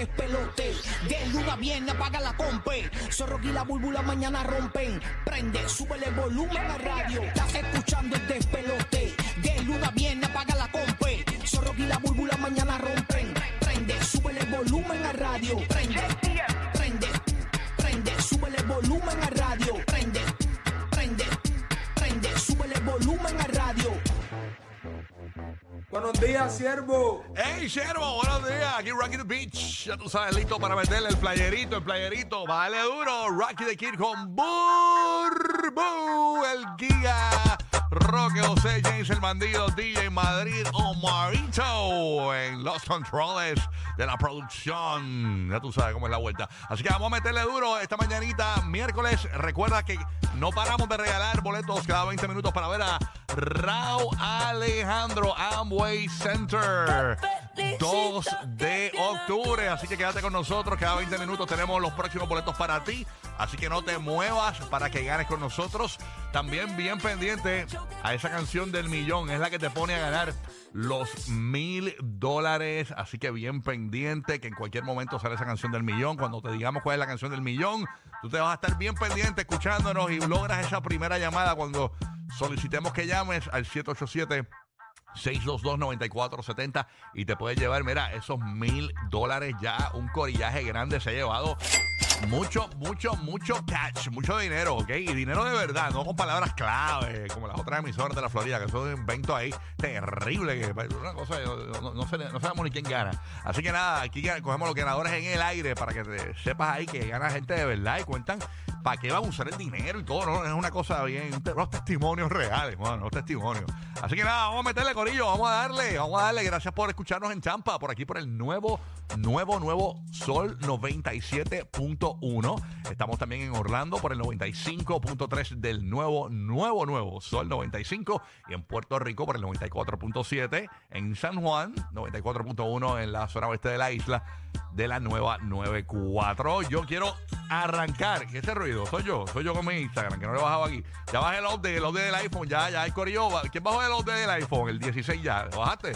despelote. De luna viene, apaga la compe. Zorro y la búlbula mañana rompen. Prende, súbele el volumen a radio. Estás escuchando el despelote. De luna viene, apaga la compe. Zorro y la búlbula mañana rompen. Prende, súbele el volumen a radio. Prende, prende, prende, súbele el volumen a radio. Prende, prende, prende, súbele el volumen a radio. Buenos días, siervo. Hey, Sherbo, buenos días. Aquí Rocky the Beach. Ya tú sabes, listo para meterle el playerito, el playerito. Vale duro. Rocky the Kid con Burbu, el Giga. Roque José, James el Bandido, DJ Madrid, Omarito en los controles de la producción. Ya tú sabes cómo es la vuelta. Así que vamos a meterle duro esta mañanita, miércoles. Recuerda que no paramos de regalar boletos cada 20 minutos para ver a Raúl Alejandro Amway Center. 2 de octubre. Así que quédate con nosotros. Cada 20 minutos tenemos los próximos boletos para ti. Así que no te muevas para que ganes con nosotros. También bien pendiente a esa canción del millón. Es la que te pone a ganar los mil dólares. Así que bien pendiente que en cualquier momento sale esa canción del millón. Cuando te digamos cuál es la canción del millón, tú te vas a estar bien pendiente escuchándonos y logras esa primera llamada cuando solicitemos que llames al 787. 622-9470 y te puedes llevar, mira, esos mil dólares ya, un corillaje grande se ha llevado mucho, mucho, mucho cash, mucho dinero, ¿ok? Y dinero de verdad, no con palabras clave, como las otras emisoras de la Florida, que son un invento ahí terrible, que una cosa, no, no, no sabemos ni quién gana. Así que nada, aquí cogemos los ganadores en el aire para que te sepas ahí que gana gente de verdad y cuentan para qué van a usar el dinero y todo, ¿no? Es una cosa bien, los testimonios reales, bueno, los testimonios. Así que nada, vamos a meterle corillo, vamos a darle, vamos a darle, gracias por escucharnos en Champa, por aquí por el nuevo, nuevo, nuevo Sol 97.1. Estamos también en Orlando por el 95.3 del nuevo, nuevo, nuevo Sol 95 y en Puerto Rico por el 94.7, en San Juan 94.1 en la zona oeste de la isla de la nueva 94. Yo quiero arrancar. ¿Qué ese Soy yo, soy yo con mi Instagram, que no le he bajado aquí. Ya bajé el update, el update del iPhone, ya, ya hay corillo. ¿Quién bajó el update del iPhone? El 16 ya, ¿lo bajaste?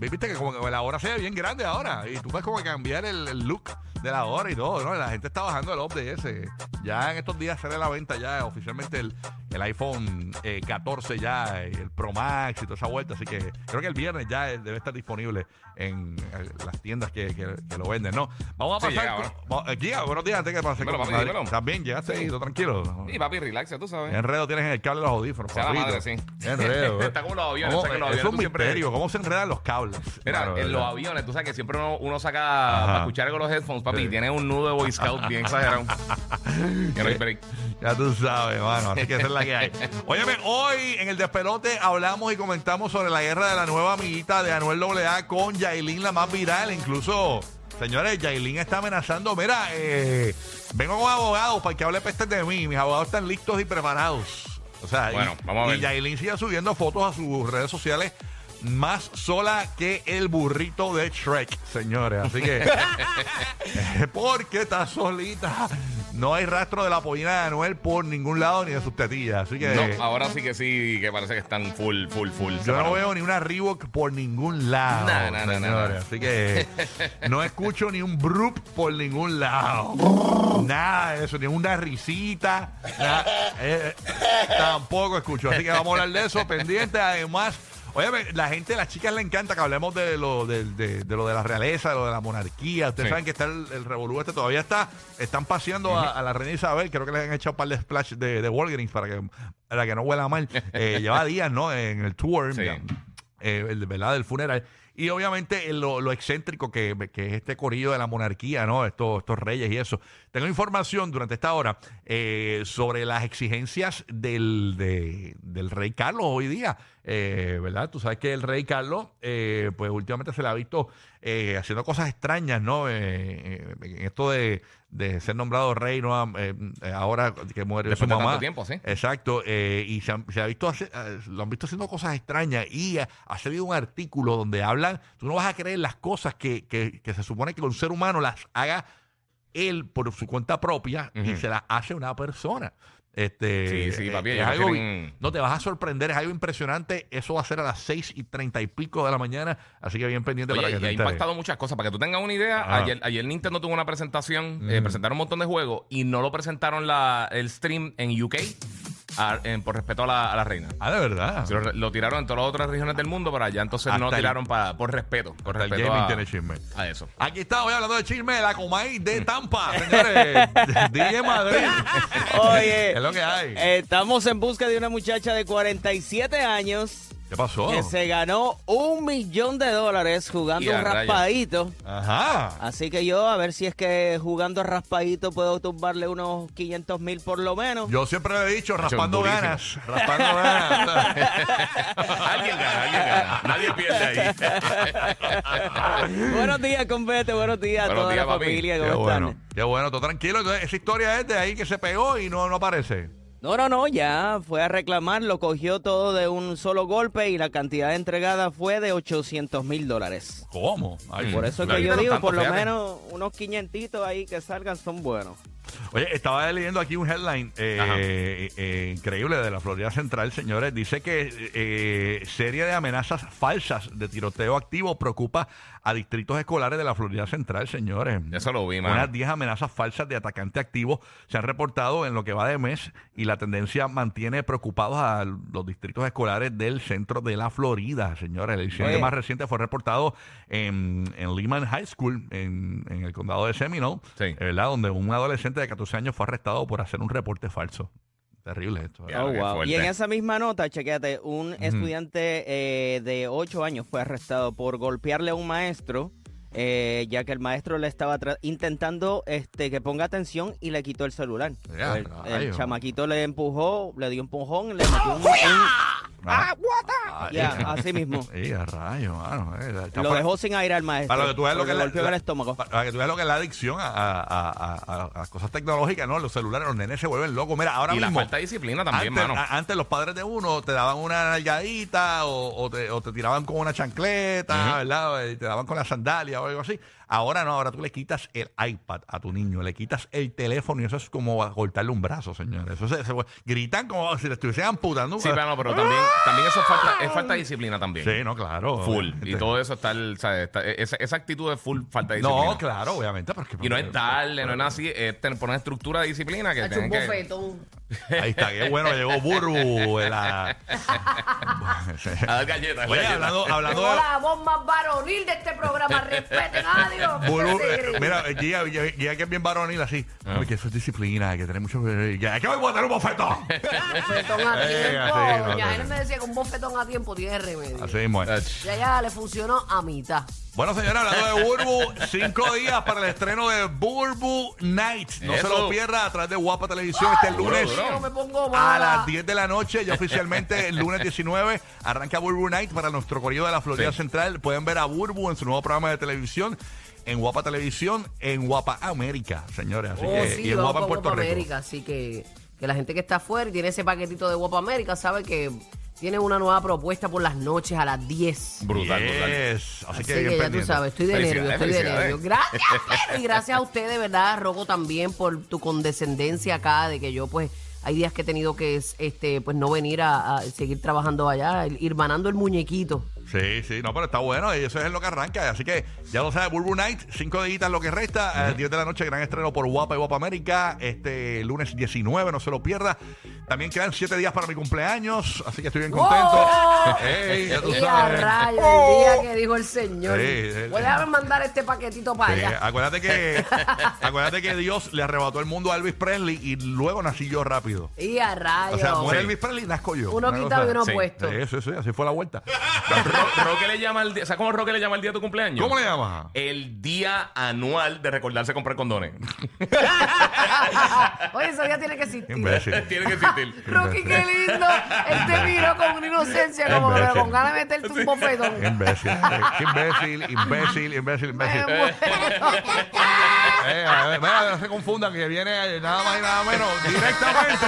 Viste que como que la hora se ve bien grande ahora y tú puedes como cambiar el, el look de la hora y todo, ¿no? La gente está bajando el update ese. Ya en estos días sale la venta ya oficialmente el, el iPhone eh, 14 ya, eh, el Pro Max y toda esa vuelta, así que creo que el viernes ya eh, debe estar disponible en eh, las tiendas que, que- que lo venden, ¿no? Vamos a Sí, pasar... llega, con- eh, Giga, buenos días antes que pase. Dímelo, papi, dímelo. ¿Estás bien? ¿Llegaste ahí? ¿Todo tranquilo? Y papi, relax, ya tú sabes. ¿Qué enredo tienes en el cable de los audífonos? Sea la madre, sí. ¿Qué enredo? Está como los aviones, ¿Cómo- sé que los eso es un siempre- misterio. ¿Cómo se enredan los cables? Mira, en los aviones, tú sabes que siempre uno, uno saca Ajá. para escuchar con los headphones, papi, Sí. tiene un nudo de Boy Scout bien exagerado. Ya tú sabes, mano. Así que esa es la que hay. Óyeme, hoy en el despelote hablamos y comentamos sobre la guerra de la nueva amiguita de Anuel AA con Yailin, la más viral. Incluso, señores, Yailin está amenazando. Mira, eh, vengo con abogados para que hable pestes de mí. Mis abogados están listos y preparados. O sea, Bueno, y, vamos a ver. y Yailin sigue subiendo fotos a sus redes sociales más sola que el burrito de Shrek, señores. Así que, porque está solita. No hay rastro de la pollina de Anuel por ningún lado ni de sus tetillas. Así que No, ahora sí que sí, que parece que están full, full, full. yo no veo ni una Reebok por ningún lado. No, no, no, no. Así que no escucho ni un brup por ningún lado. Nada de eso, ni una risita. nada. Eh, eh, tampoco escucho. Así que vamos a hablar de eso pendiente. Además, oye, la gente, las chicas le encanta que hablemos de lo de, de- de lo de la realeza, de lo de la monarquía. Ustedes Sí. saben que está el, el revolú este todavía está. Están paseando a, a la reina Isabel. Creo que les han echado un par de splash de, de Walgreens para que, para que no huela mal. Eh, lleva días, ¿no? En el tour. Sí. ya, eh, el, ¿verdad? Del funeral. Y obviamente eh, lo, lo excéntrico que, que es este corillo de la monarquía, ¿no? Estos, estos reyes y eso. Tengo información durante esta hora eh, sobre las exigencias del, de- del rey Carlos hoy día, eh, ¿verdad? Tú sabes que el rey Carlos, eh, pues últimamente se le ha visto haciendo cosas extrañas, ¿no? En esto de, de ser nombrado rey, ¿no? Eh, ahora que muere Después su de mamá. tanto tiempo, sí. Exacto, y se, han- se ha visto hace- lo han visto haciendo cosas extrañas y ha, ha salido un artículo donde hablan, tú no vas a creer las cosas que, que- que se supone que un ser humano las haga él por su cuenta propia y se las hace una persona. Este, Sí, sí, eh, papi, es algo- No te vas a sorprender, es algo impresionante. Eso va a ser a las seis y treinta y pico de la mañana, así que bien pendiente Oye, para que y te ha impactado muchas cosas. Para que tú tengas una idea, ayer, ayer Nintendo tuvo una presentación, eh, presentaron un montón de juegos y no lo presentaron la, el stream en UK a- en- por respeto a la, a la reina. Ah, de verdad. Se Lo, lo tiraron en todas las otras regiones del mundo, pero allá entonces no Hasta el- tiraron pa- por respeto. Por Hasta el respeto gaming a, tiene chisme. a eso. Aquí está, hoy hablando de chisme de la Comay de Tampa, señores. DJ Madrid. Oye, Es lo que hay. estamos en busca de una muchacha de 47 años ¿Qué pasó? que se ganó un millón de dólares jugando un raspadito. Ajá. Así que yo, a ver si es que jugando raspadito puedo tumbarle unos 500 mil por lo menos. Yo siempre le he dicho, raspando ganas. Raspando ganas. alguien gana, alguien gana. Nadie pierde ahí. buenos días, compete, buenos días a Buenos toda días, la papi. familia. Qué ¿Cómo bueno. están? Qué bueno, todo tranquilo. Entonces, esa historia es de ahí que se pegó y no, no aparece. No, no, no, ya fue a reclamar, lo cogió todo de un solo golpe y la cantidad entregada fue de 800 mil dólares. ¿Cómo? Ay, Por eso La que yo digo, por lo menos unos 500 ahí que salgan son buenos. Oye, estaba leyendo aquí un headline eh, eh, increíble de la Florida Central, señores. Dice que eh, serie de amenazas falsas de tiroteo activo preocupa a distritos escolares de la Florida Central, señores. Eso lo vi. Unas 10 amenazas falsas de atacante activo se han reportado en lo que va de mes y la tendencia mantiene preocupados a los distritos escolares del centro de la Florida, señores. El incidente Oye. más reciente fue reportado en, en Lehman High School, en, en el condado de Seminole, Sí. ¿verdad? Donde un adolescente de 14 años fue arrestado por hacer un reporte falso. Terrible esto. Oh, wow. Y en esa misma nota, chequéate, un estudiante eh, de 8 años fue arrestado por golpearle a un maestro, eh, ya que el maestro le estaba intentando este, que ponga atención y le quitó el celular. El, chamaquito le empujó, le dio un empujón, le metió un... un- Ah, ya, así mismo. Sí, a rayos, mano. eh, Lo para- dejó sin aire al maestro. Para que tú veas lo porque que le es la- golpeó en la- el estómago. Para que tú veas lo que es la adicción a, a- a- a- a las cosas tecnológicas, ¿no? Los celulares, los nenes se vuelven locos. Mira, ahora y la mismo. falta de disciplina también, antes, mano. a- antes los padres de uno te daban una nalgadita o, o te, o te tiraban con una chancleta. ¿verdad? Y te daban con la sandalia o algo así. Ahora no, ahora tú le quitas el iPad a tu niño, le quitas el teléfono y eso es como cortarle un brazo, señores. Eso se, se- gritan como si le estuviesen amputando. Sí, pero, pero también, también eso es falta, es falta de disciplina también. Sí, no, claro. Full. obviamente. Y todo eso está, el- ¿sabes? Está- esa, esa actitud es full falta de disciplina. No, claro, obviamente. Pero es que- Y no es darle, no es nada así, es tener, poner estructura de disciplina que tienen que... Ahí está, qué bueno, llegó Burbu. la- A dar galletas. Oye, galletas. hablando, hablando de. la voz más varonil de este programa. Respeten a Dios. Burbu, se eh, mira, Gia, Gia- Gia que es bien varonil así. Ah. Que eso es disciplina, hay que tener mucho. Ya, es que voy a tener un bofetón. bofetón a Eh, tiempo. así, no, me decía que un bofetón a tiempo tiene remedio. Así mismo es. Ya ya le funcionó a mitad. Bueno, señora, hablando de Burbu, cinco días para el estreno de Burbu Night. No Eso. se lo pierda a través de Guapa Televisión este lunes. Yo me pongo A mala. las 10 de la noche, ya oficialmente el lunes 19, arranca Burbu Night para nuestro corrido de la Florida Sí. Central. Pueden ver a Burbu en su nuevo programa de televisión, en Guapa Televisión, en Guapa América, señores. Así Oh, que, sí, y en Guapa Puerto Guapa Rico. América. Así que, que la gente que está afuera y tiene ese paquetito de Guapa América sabe que tiene una nueva propuesta por las noches a las 10. Brutal, brutal. Yes. Así, Así que, ya tú sabes, estoy de nervios, estoy de nervios. Gracias, Pedro, y gracias a usted, de verdad, Roco, también por tu condescendencia acá, de que yo, pues, hay días que he tenido que, este, pues, no venir a, a seguir trabajando allá, ir manando el muñequito. Sí, sí, no, pero está bueno y eso es lo que arranca. Así que ya lo sabe, Burbu Night, cinco días lo que resta. eh, 10 de la noche, gran estreno por Guapa y Guapa América. Este lunes 19, no se lo pierda. También quedan siete días para mi cumpleaños, así que estoy bien contento. ¡Oh! Ey, ya tú Y a sabes. rayos, el día que dijo el Señor. Sí, sí, Voy a mandar este paquetito para Sí, allá. acuérdate que acuérdate que Dios le arrebató el mundo a Elvis Presley y luego nací yo rápido. Y a rayos. O sea, muere Sí. Elvis Presley y nazco yo. Uno Una quitado y cosa- uno Sí. puesto. Sí, sí, sí, así fue la vuelta. Ro- Roque le llama el día, ¿sabes cómo Roque le llama el día de tu cumpleaños? ¿Cómo le llamas? El día anual de recordarse comprar condones. Oye, eso ya tiene que existir. Imbécil. Tiene que existir. Rocky, qué lindo. Él te miró con una inocencia, como pero con ganas de meterte un bofetón. Imbécil, eh, qué imbécil, imbécil, imbécil, imbécil. muero. Eh, a ver, mira, no se confundan que viene eh, nada más y nada menos directamente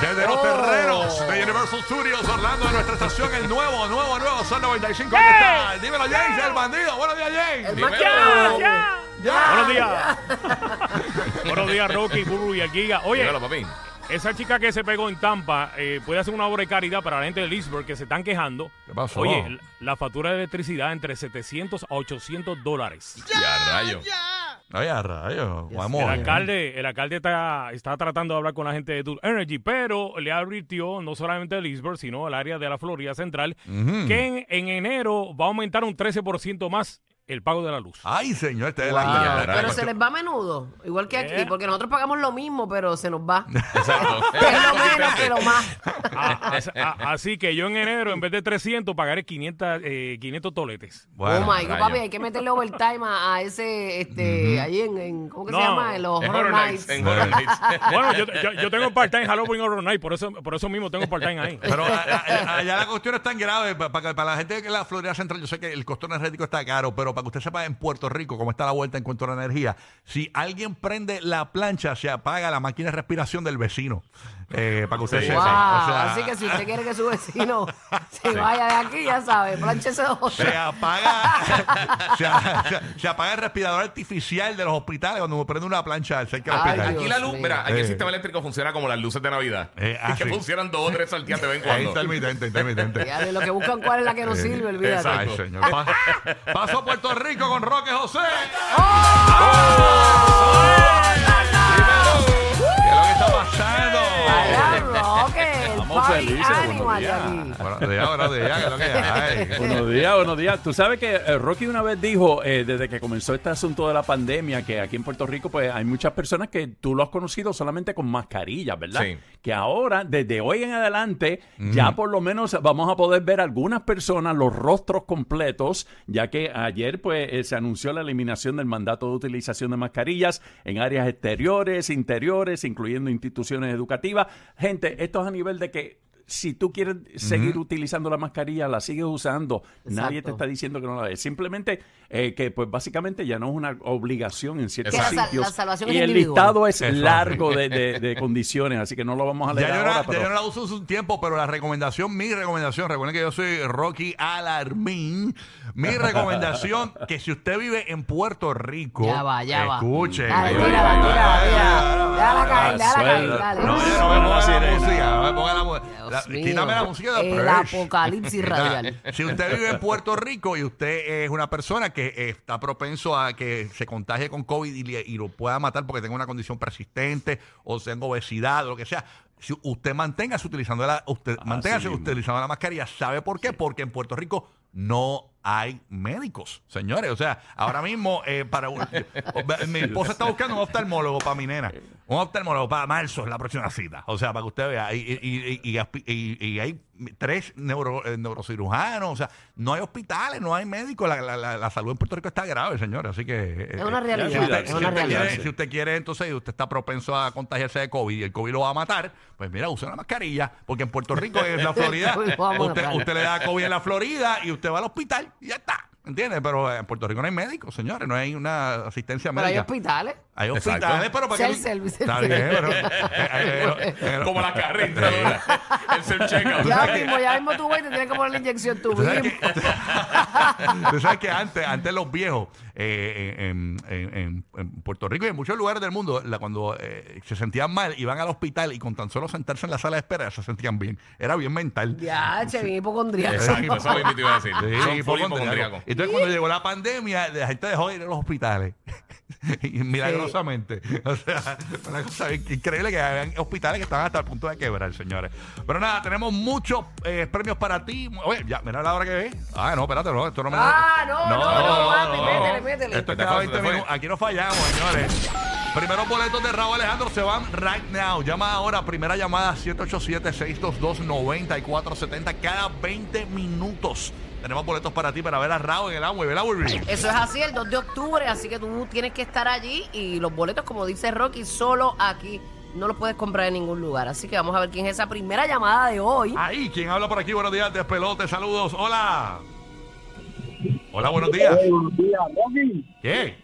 desde los Oh. terrenos de Universal Studios Orlando de nuestra estación, el nuevo, nuevo, nuevo Son 95. Aquí está. Dímelo, James, el bandido. Buenos días, James. Que Dímelo. todo. Buenos días. Buenos días, Rocky, Burbu y Giga. Oye, Dígalo, papi. Esa chica que se pegó en Tampa eh, puede hacer una obra de caridad para la gente de Leesburg que se están quejando. ¿Qué pasó? Oye, la- la factura de electricidad entre 700 a 800 dólares. Ya, rayo. Ay, a rayos. Vamos. El alcalde, el alcalde está, está tratando de hablar con la gente de Duke Energy, pero le advirtió no solamente a Leesburg, sino al área de la Florida Central, que en, en enero va a aumentar un 13% más el pago de la luz. Ay, señor, este es Wow. la la- Pero se les va a menudo, igual que aquí, Eh. porque nosotros pagamos lo mismo, pero se nos va. Es lo menos que lo más. Ah, as- así que yo en enero, en vez de 300, pagaré 500, eh, 500 toletes. Bueno, oh my God, papi, hay que meterle overtime a, a ese, este, ahí en, en- ¿cómo que No, se llama? En los En Horror Nights. Nights. En Horror Nights. Bueno, yo, yo, yo tengo part-time Halloween Horror Night, por eso, por eso mismo tengo part-time ahí. Pero a- a- allá la cuestión es tan grave, pa- para, para la gente en la Florida Central, yo sé que el costo energético está caro, pero para que usted sepa en Puerto Rico cómo está la vuelta en cuanto a la energía, si alguien prende la plancha, se apaga la máquina de respiración del vecino. Eh, para que usted Sí. sepa. Wow, O sea, así que si usted quiere que su vecino se vaya de aquí, ya sabe, planchese dos. se apaga se, se- se apaga el respirador artificial de los hospitales cuando uno prende una plancha cerca del hospital. Aquí la luz, mío. mira, aquí Eh. el sistema eléctrico funciona como las luces de Navidad. Eh, ah, que sí. funcionan dos o tres salteadas de vez en cuando. intermitente, intermitente. Ya de lo que buscan cuál es la que nos sirve, olvídate. Ay, señor. Pa- paso a Puerto Rico con Roque José. ¿Qué Buenos días. Buenos días, buenos días, ¿qué es lo que hay? Buenos días, buenos días. Tú sabes que eh, Rocky una vez dijo, eh, desde que comenzó este asunto de la pandemia, que aquí en Puerto Rico pues hay muchas personas que tú lo has conocido solamente con mascarillas, ¿verdad? Sí. Que ahora, desde hoy en adelante, ya por lo menos vamos a poder ver algunas personas, los rostros completos, ya que ayer pues eh, se anunció la eliminación del mandato de utilización de mascarillas en áreas exteriores, interiores, incluyendo instituciones educativas. Gente, esto es a nivel de que si tú quieres seguir utilizando la mascarilla, la sigues usando. Nadie te Exacto. está diciendo que no la des. Simplemente eh, que, pues básicamente ya no es una obligación en ciertos la sal- sitios. la salvación y es el individual. listado es Eso. largo de, de- de condiciones, así que no lo vamos a leer Ya yo, ya no la uso hace un tiempo, pero la recomendación, mi recomendación, recuerden que yo soy Rocky Alarmín. Mi recomendación, que si usted vive en Puerto Rico, Ya va, ya va. escuche. Dale, va, dale. La la música. Dios La- mío. Quítame la música de El Fresh. apocalipsis radial. Si usted vive en Puerto Rico y usted es una persona que eh, está propenso a que se contagie con COVID y, le- y lo pueda matar porque tenga una condición persistente o tenga obesidad o lo que sea, si usted manténgase utilizando la, usted, manténgase mismo. utilizando la mascarilla, ¿sabe por qué? Porque en Puerto Rico no hay médicos, señores. O sea, ahora mismo, eh, para un- mi esposa está buscando un oftalmólogo para mi nena. Un oftalmólogo para marzo es la próxima cita. O sea, para que usted vea. Y, y- y- y- y- y- y hay tres neuro- eh, neurocirujanos. O sea, no hay hospitales, no hay médicos. La, la- la- la salud en Puerto Rico está grave, señores. Así que. eh, Es una eh, realidad, si usted, es si una usted realidad. quiere, si usted quiere, entonces, y usted está propenso a contagiarse de COVID y el COVID lo va a matar, pues mira, use una mascarilla. Porque en Puerto Rico, en la Florida, El COVID lo va a usted, matar. usted le da COVID en la Florida y usted va al hospital y ya está. ¿Entiendes? Pero en Puerto Rico no hay médicos, señores. No hay una asistencia Pero hay médica. hospitales. Hay Exacto. hospitales, pero para que. Self-service. Está bien, pero. eh, eh, eh, eh, Como la carrera, el self-checkout. Ya mismo, ya mismo tú vas y te tienes que poner la inyección tú Tú sabes, mismo. que, tú sabes que antes, antes los viejos eh, en, en- en- en Puerto Rico y en muchos lugares del mundo, la- cuando eh, se sentían mal, iban al hospital y con tan solo sentarse en la sala de espera se sentían bien. Era bien mental. Ya, che, bien hipocondriaco. Exacto, eso mismo te iba a decir. Sí, Son full hipocondriaco. Entonces, cuando llegó la pandemia, la gente dejó de ir a los hospitales. y milagrosamente. O sea, una cosa increíble que habían hospitales que estaban hasta el punto de quebrar, señores. Pero nada, tenemos muchos eh, premios para ti. Oye, ya, mira la hora que es. Ah, no, espérate, no, esto no me Ah, no, no, no, papi, métele, métele. Esto es cada fue, 20 te fue. minutos. Aquí no fallamos, señores. Primeros boletos de Raúl Alejandro se van right now. Llama ahora, primera llamada 787-622-9470 cada 20 minutos. Tenemos boletos para ti para ver a Raúl en el agua. ¿Verdad, Burby? Eso es así, el 2 de octubre, así que tú tienes que estar allí y los boletos, como dice Rocky, solo aquí. No los puedes comprar en ningún lugar. Así que vamos a ver quién es esa primera llamada de hoy. Ahí, ¿quién habla por aquí? Buenos días, despelote, saludos. Hola. Hola, buenos días. buenos días, Rocky. ¿Qué?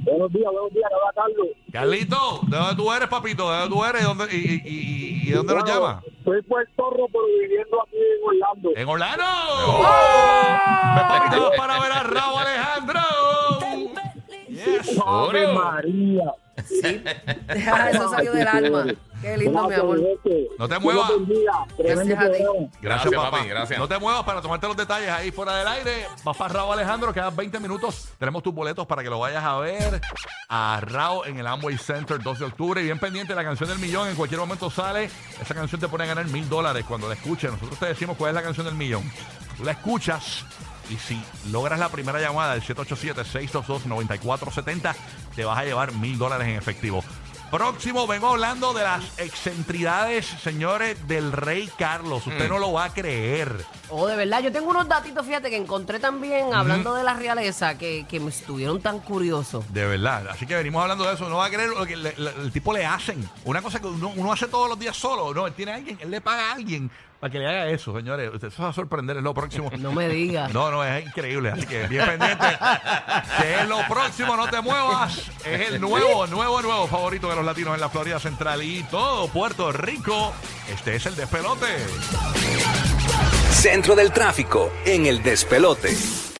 Buenos días, buenos días, Carlos. Carlito, ¿de dónde tú eres, papito? ¿De dónde tú eres? ¿Y dónde, y, y- y- y dónde nos Bueno, llama? Soy puertorro, pero viviendo aquí en Orlando. En Orlando. Me papito para ver a Raúl Alejandro. Yes. ¡Ave. María! Sí. Ah, eso salió del alma. Qué lindo, mi amor. No te muevas. Gracias a ti. Gracias, papi, gracias. No te muevas para tomarte los detalles ahí fuera del aire. Vas para Raúl Alejandro, quedan 20 minutos. Tenemos tus boletos para que lo vayas a ver a Raúl en el Amway Center 2 de octubre. Y bien pendiente, la canción del millón en cualquier momento sale. Esa canción te pone a ganar mil dólares cuando la escuches. Nosotros te decimos cuál es la canción del millón. Tú la escuchas y si logras la primera llamada del 787-622-9470, te vas a llevar mil dólares en efectivo. Próximo, vengo hablando de las excentridades, señores, del rey Carlos. Usted no lo va a creer. Oh, de verdad, yo tengo unos datitos, fíjate, que encontré también, hablando de la realeza, que, que me estuvieron tan curiosos. De verdad. Así que venimos hablando de eso. No va a creer lo que le- le- el tipo le hacen. Una cosa que uno, uno hace todos los días solo. No, él tiene a alguien, él le paga a alguien para que le haga eso, señores. Usted se va a sorprender, es lo próximo. No me digas. No, no, es increíble. Así que bien pendiente. que es lo próximo, no te muevas. Es el nuevo, nuevo, nuevo favorito de los latinos en la Florida Central y todo Puerto Rico. Este es el despelote. Centro del tráfico en el despelote.